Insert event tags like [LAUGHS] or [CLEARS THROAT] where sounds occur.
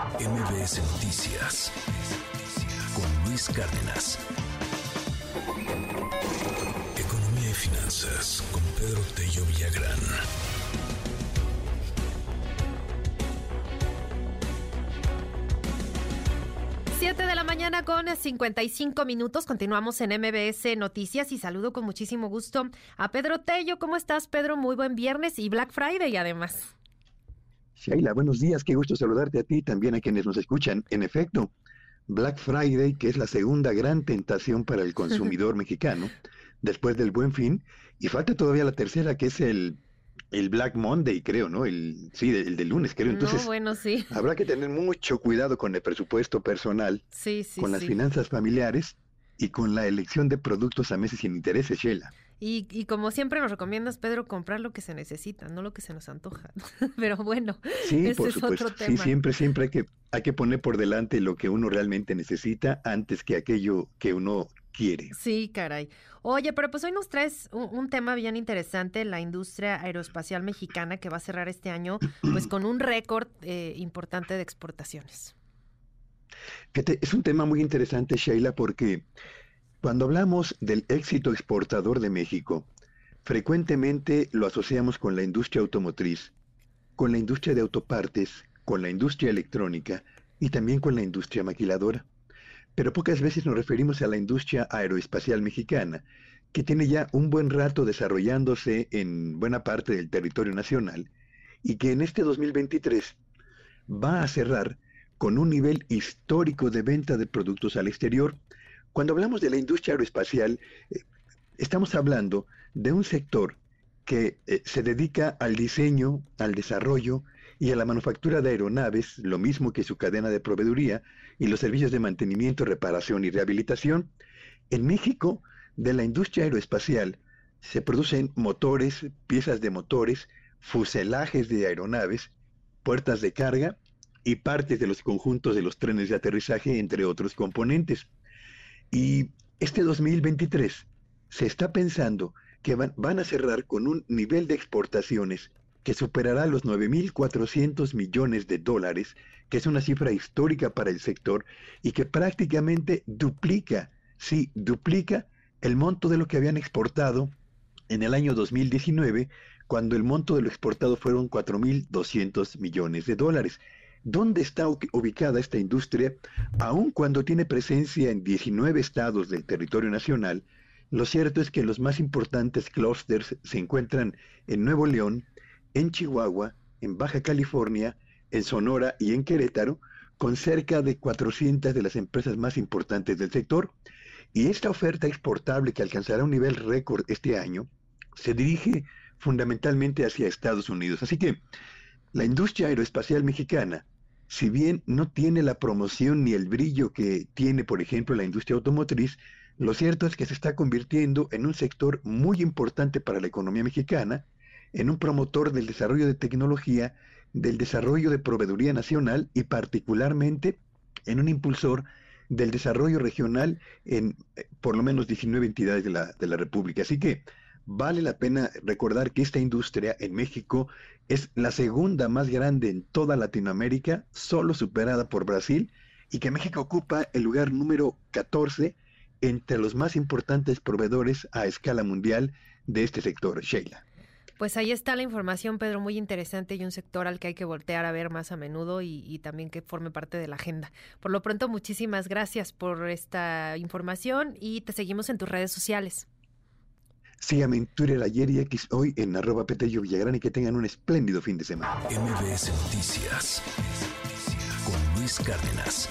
MBS Noticias con Luis Cárdenas. Economía y finanzas con Pedro Tello Villagrán. Siete de la mañana con 55 minutos. Continuamos en MBS Noticias y saludo con muchísimo gusto a Pedro Tello. ¿Cómo estás, Pedro? Muy buen viernes y Black Friday además. Shaila, buenos días, qué gusto saludarte a ti y también a quienes nos escuchan. En efecto, Black Friday, que es la segunda gran tentación para el consumidor [LAUGHS] mexicano, después del Buen Fin, y falta todavía la tercera, que es el, el Black Monday, creo, ¿no? El, sí, el del lunes, creo. Entonces, bueno, sí. habrá que tener mucho cuidado con el presupuesto personal, sí, sí, con las finanzas familiares y con la elección de productos a meses sin intereses, Sheila. Y, y, como siempre nos recomiendas, Pedro, comprar lo que se necesita, no lo que se nos antoja. [LAUGHS] Pero bueno, sí, ese por es supuesto. otro tema. Sí, siempre, siempre hay que, hay que poner por delante lo que uno realmente necesita antes que aquello que uno quiere. Sí, caray. Oye, pero pues hoy nos traes un, un, tema bien interesante, la industria aeroespacial mexicana que va a cerrar este año pues [CLEARS THROAT] con un récord eh, importante de exportaciones. Es un tema muy interesante, Sheila, porque cuando hablamos del éxito exportador de México, frecuentemente lo asociamos con la industria automotriz, con la industria de autopartes, con la industria electrónica y también con la industria maquiladora. Pero pocas veces nos referimos a la industria aeroespacial mexicana, que tiene ya un buen rato desarrollándose en buena parte del territorio nacional y que en este 2023 va a cerrar con un nivel histórico de venta de productos al exterior. Cuando hablamos de la industria aeroespacial, eh, estamos hablando de un sector que eh, se dedica al diseño, al desarrollo y a la manufactura de aeronaves, lo mismo que su cadena de proveeduría y los servicios de mantenimiento, reparación y rehabilitación. En México, de la industria aeroespacial, se producen motores, piezas de motores, fuselajes de aeronaves, puertas de carga y partes de los conjuntos de los trenes de aterrizaje, entre otros componentes. Y este 2023 se está pensando que van, a cerrar con un nivel de exportaciones que superará los 9.400 millones de dólares, que es una cifra histórica para el sector y que prácticamente duplica, sí, duplica el monto de lo que habían exportado en el año 2019, cuando el monto de lo exportado fueron 4.200 millones de dólares. ¿Dónde está ubicada esta industria? Aun cuando tiene presencia en 19 estados del territorio nacional, lo cierto es que los más importantes clústeres se encuentran en Nuevo León, en Chihuahua, en Baja California, en Sonora y en Querétaro, con cerca de 400 de las empresas más importantes del sector. Y esta oferta exportable que alcanzará un nivel récord este año se dirige fundamentalmente hacia Estados Unidos. Así que la industria aeroespacial mexicana, si bien no tiene la promoción ni el brillo que tiene, por ejemplo, la industria automotriz, lo cierto es que se está convirtiendo en un sector muy importante para la economía mexicana, en un promotor del desarrollo de tecnología, del desarrollo de proveeduría nacional y particularmente en un impulsor del desarrollo regional en eh, por lo menos 19 entidades de la, de la República. Así que vale la pena recordar que esta industria en México es la segunda más grande en toda Latinoamérica, solo superada por Brasil, y que México ocupa el lugar número 14 entre los más importantes proveedores a escala mundial de este sector, Sheila. Pues ahí está la información, Pedro, muy interesante y un sector al que hay que voltear a ver más a menudo y, y, también que forme parte de la agenda. Por lo pronto, muchísimas gracias por esta información y te seguimos en tus redes sociales. Síganme en Twitter ayer y X hoy en arroba Petello Villagrán y que tengan un espléndido fin de semana. MBS Noticias con Luis Cárdenas.